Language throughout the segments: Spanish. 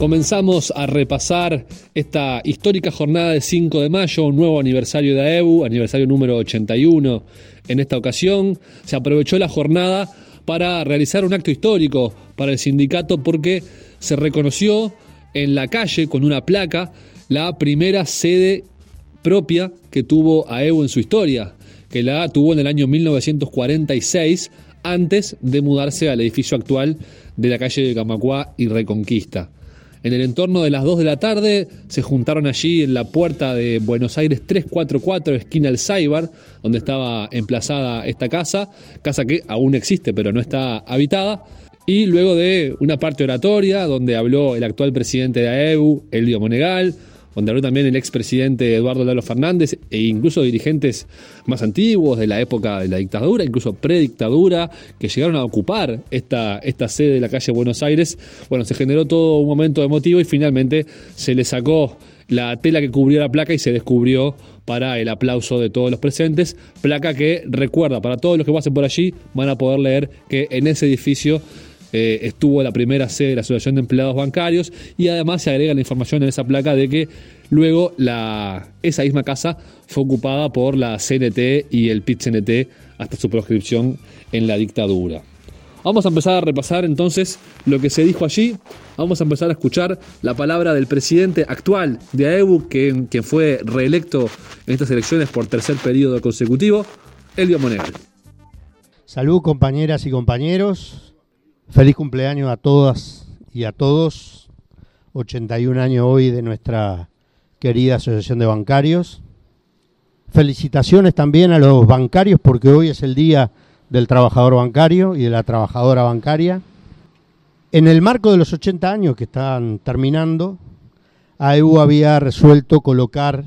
Comenzamos a repasar esta histórica jornada de 5 de mayo, un nuevo aniversario de AEU, aniversario número 81. En esta ocasión se aprovechó la jornada para realizar un acto histórico para el sindicato porque se reconoció en la calle con una placa la primera sede propia que tuvo AEU en su historia, que la tuvo en el año 1946 antes de mudarse al edificio actual de la calle de Camacuá y Reconquista. En el entorno de las 2 de la tarde se juntaron allí en la puerta de Buenos Aires 344, esquina El Saibar, donde estaba emplazada esta casa, casa que aún existe pero no está habitada. Y luego de una parte oratoria donde habló el actual presidente de AEU, Elio Monegal, donde habló también el expresidente Eduardo Lalo Fernández e incluso dirigentes más antiguos de la época de la dictadura, incluso predictadura, que llegaron a ocupar esta, esta sede de la calle Buenos Aires. Bueno, se generó todo un momento emotivo y finalmente se le sacó la tela que cubría la placa y se descubrió para el aplauso de todos los presentes. Placa que recuerda, para todos los que pasen por allí, van a poder leer que en ese edificio eh, estuvo la primera sede de la Asociación de Empleados Bancarios y además se agrega la información en esa placa de que luego la, esa misma casa fue ocupada por la CNT y el PIT-CNT hasta su proscripción en la dictadura. Vamos a empezar a repasar entonces lo que se dijo allí. Vamos a empezar a escuchar la palabra del presidente actual de AEBU, que fue reelecto en estas elecciones por tercer periodo consecutivo, Elio Monegal. Salud compañeras y compañeros. Feliz cumpleaños a todas y a todos. 81 años hoy de nuestra querida Asociación de Bancarios. Felicitaciones también a los bancarios porque hoy es el día del trabajador bancario y de la trabajadora bancaria. En el marco de los 80 años que están terminando, AEU había resuelto colocar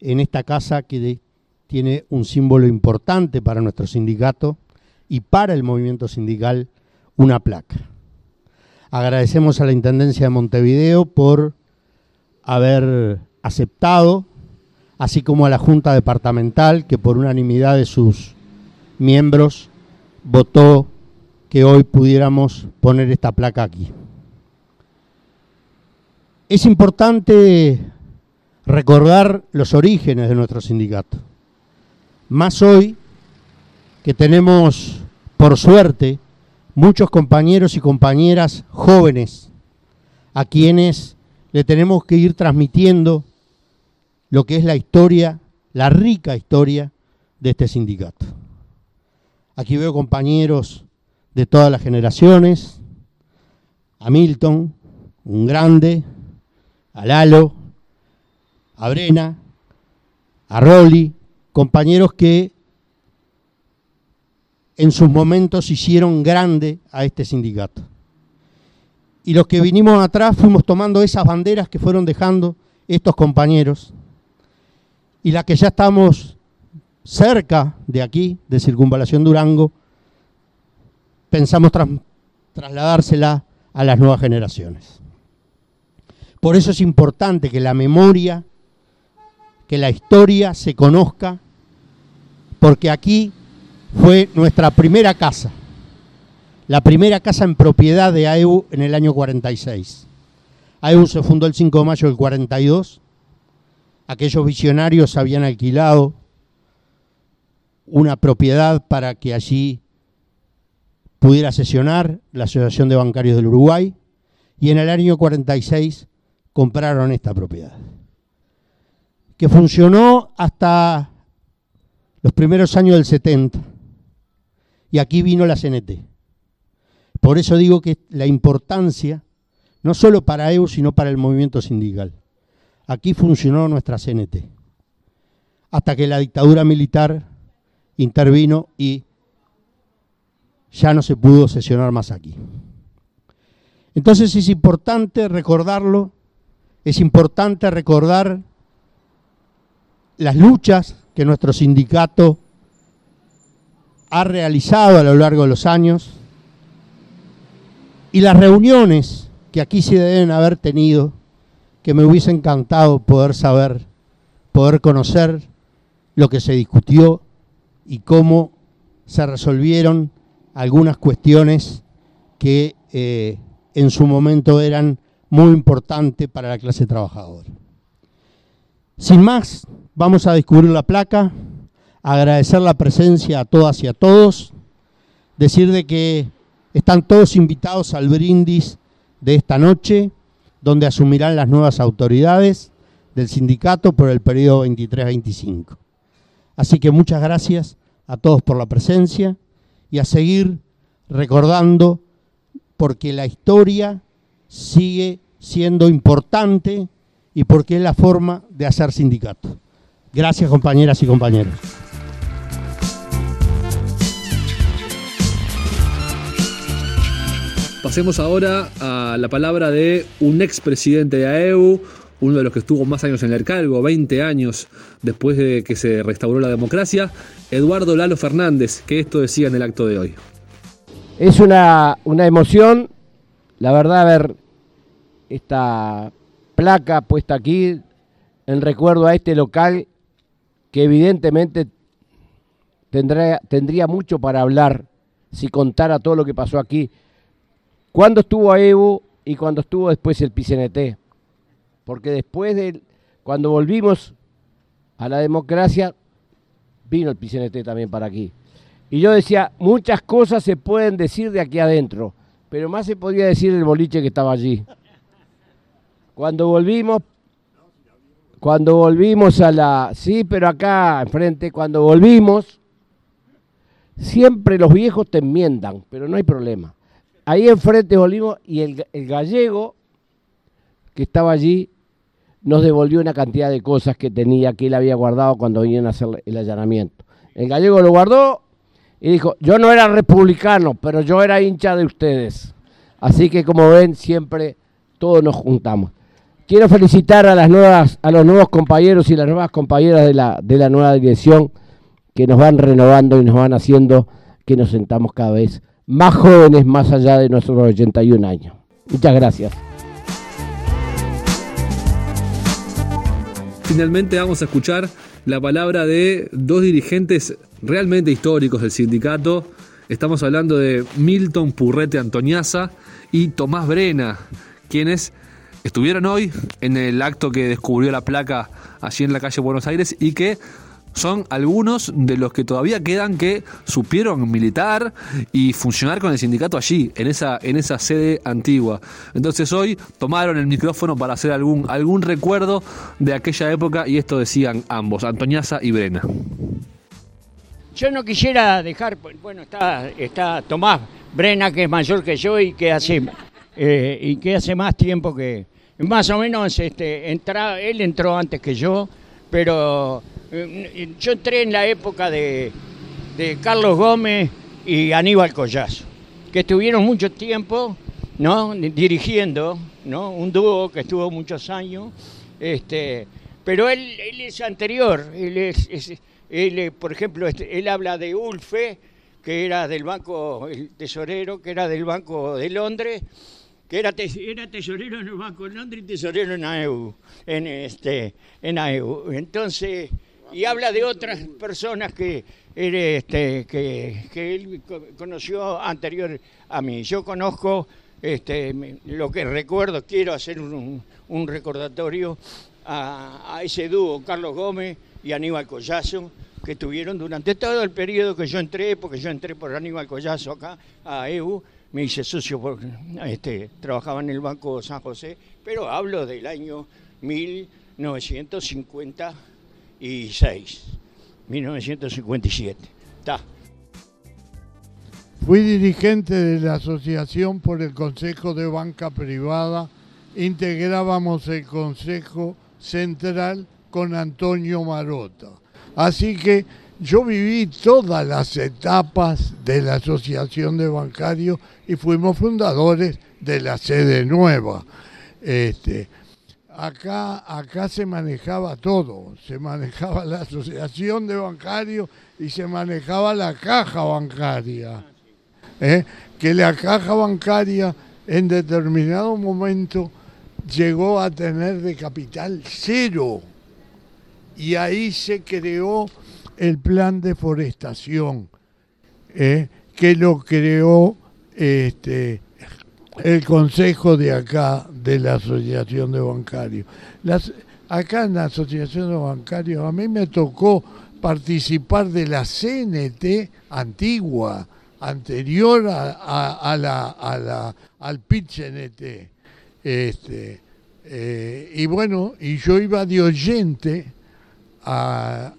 en esta casa que tiene un símbolo importante para nuestro sindicato y para el movimiento sindical una placa. Agradecemos a la Intendencia de Montevideo por haber aceptado, así como a la Junta Departamental, que por unanimidad de sus miembros votó que hoy pudiéramos poner esta placa aquí. Es importante recordar los orígenes de nuestro sindicato, más hoy que tenemos, por suerte, muchos compañeros y compañeras jóvenes a quienes le tenemos que ir transmitiendo lo que es la historia, la rica historia de este sindicato. Aquí veo compañeros de todas las generaciones, a Milton, un grande, a Lalo, a Brena, a Rolly, compañeros que en sus momentos hicieron grande a este sindicato. Y los que vinimos atrás fuimos tomando esas banderas que fueron dejando estos compañeros y las que ya estamos cerca de aquí, de Circunvalación Durango, pensamos trasladársela a las nuevas generaciones. Por eso es importante que la memoria, que la historia se conozca, porque aquí fue nuestra primera casa, la primera casa en propiedad de AEU en el año 46. AEU se fundó el 5 de mayo del 42. Aquellos visionarios habían alquilado una propiedad para que allí pudiera sesionar la Asociación de Bancarios del Uruguay y en el año 46 compraron esta propiedad, que funcionó hasta los primeros años del 70 y aquí vino la CNT. Por eso digo que la importancia, no solo para EU, sino para el movimiento sindical. Aquí funcionó nuestra CNT, hasta que la dictadura militar intervino y ya no se pudo sesionar más aquí. Entonces es importante recordarlo, es importante recordar las luchas que nuestro sindicato ha realizado a lo largo de los años y las reuniones que aquí se deben haber tenido, que me hubiese encantado poder saber, poder conocer lo que se discutió y cómo se resolvieron algunas cuestiones que eh, en su momento eran muy importante para la clase trabajadora. Sin más, vamos a descubrir la placa, agradecer la presencia a todas y a todos, decir de que están todos invitados al brindis de esta noche, donde asumirán las nuevas autoridades del sindicato por el periodo 23-25. Así que muchas gracias a todos por la presencia y a seguir recordando porque la historia sigue siendo importante y porque es la forma de hacer sindicato. Gracias compañeras y compañeros. Pasemos ahora a la palabra de un expresidente de AEU, uno de los que estuvo más años en el cargo, 20 años después de que se restauró la democracia, Eduardo Lalo Fernández, que esto decía en el acto de hoy. Es una, una emoción, la verdad, ver esta placa puesta aquí en recuerdo a este local que evidentemente tendría, tendría mucho para hablar si contara todo lo que pasó aquí. Cuando estuvo a Evo y cuando estuvo después el PCNT. Porque después de, cuando volvimos a la democracia, vino el PCNT también para aquí. Y yo decía, muchas cosas se pueden decir de aquí adentro, pero más se podía decir el boliche que estaba allí. Cuando volvimos, cuando volvimos a la, sí, pero acá enfrente, cuando volvimos, siempre los viejos te enmiendan, pero no hay problema. Ahí enfrente volvimos y el, el gallego que estaba allí nos devolvió una cantidad de cosas que tenía, que él había guardado cuando vinieron a hacer el allanamiento. El gallego lo guardó y dijo, yo no era republicano, pero yo era hincha de ustedes. Así que como ven, siempre todos nos juntamos. Quiero felicitar a las nuevas, a los nuevos compañeros y las nuevas compañeras de la, de la nueva dirección que nos van renovando y nos van haciendo que nos sentamos cada vez más jóvenes más allá de nuestros 81 años. Muchas gracias. Finalmente vamos a escuchar la palabra de dos dirigentes realmente históricos del sindicato. Estamos hablando de Milton Purrete Antoniaza y Tomás Brena, quienes estuvieron hoy en el acto que descubrió la placa allí en la calle Buenos Aires y que son algunos de los que todavía quedan que supieron militar y funcionar con el sindicato allí, en esa, en esa sede antigua. Entonces hoy tomaron el micrófono para hacer algún, algún recuerdo de aquella época y esto decían ambos, Antoñaza y Brena. Yo no quisiera dejar, bueno, está, está Tomás Brena, que es mayor que yo y que hace, eh, y que hace más tiempo que, más o menos, este, entra, él entró antes que yo, pero yo entré en la época de, de Carlos Gómez y Aníbal Collazo, que estuvieron mucho tiempo ¿no? dirigiendo, ¿no? un dúo que estuvo muchos años, este, pero él, es anterior, él es, él, por ejemplo, este, él habla de Ulfe, que era del Banco, el tesorero, que era del Banco de Londres, que era, era tesorero en el Banco de Londres y tesorero en AEU, en, este, en AEU. Entonces, y habla de otras personas que, este, que, él conoció anterior a mí. Yo conozco este, lo que recuerdo, quiero hacer un, un recordatorio a, ese dúo, Carlos Gómez y Aníbal Collazo, que tuvieron durante todo el periodo que yo entré, porque yo entré por Aníbal Collazo acá a EU, me hice socio, porque este, trabajaba en el Banco San José, pero hablo del año 1956, 1957. Está. Fui dirigente de la Asociación por el Consejo de Banca Privada, integrábamos el Consejo Central con Antonio Marota. Así que yo viví todas las etapas de la Asociación de Bancarios y fuimos fundadores de la sede nueva. Este, acá, acá se manejaba todo, se manejaba la Asociación de Bancarios y se manejaba la caja bancaria. ¿eh? Que la caja bancaria en determinado momento llegó a tener de capital cero y ahí se creó el plan de forestación, ¿eh? que lo creó este, el consejo de acá de la Asociación de Bancarios. Las, acá en la Asociación de Bancarios a mí me tocó participar de la CNT antigua, anterior a, la, al PIT-CNT. Este, eh, y bueno, y yo iba de oyente a,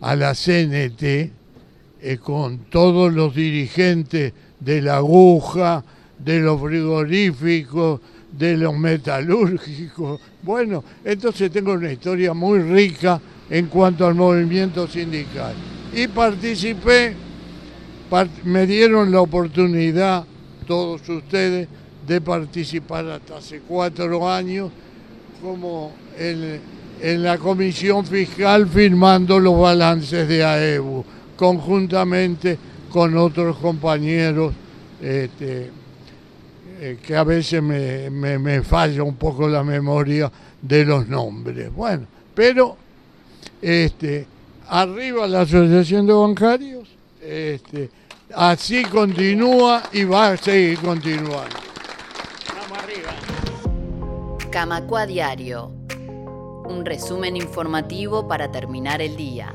la CNT eh, con todos los dirigentes de la aguja, de los frigoríficos, de los metalúrgicos. Bueno, entonces tengo una historia muy rica en cuanto al movimiento sindical. Y participé, me dieron la oportunidad, todos ustedes, de participar hasta hace cuatro años como en, en la comisión fiscal firmando los balances de AEBU, conjuntamente con otros compañeros este, eh, que a veces me, falla un poco la memoria de los nombres. Bueno, pero este, arriba la Asociación de Bancarios, este, así continúa y va a seguir continuando. Vamos arriba. Camacua Diario, un resumen informativo para terminar el día.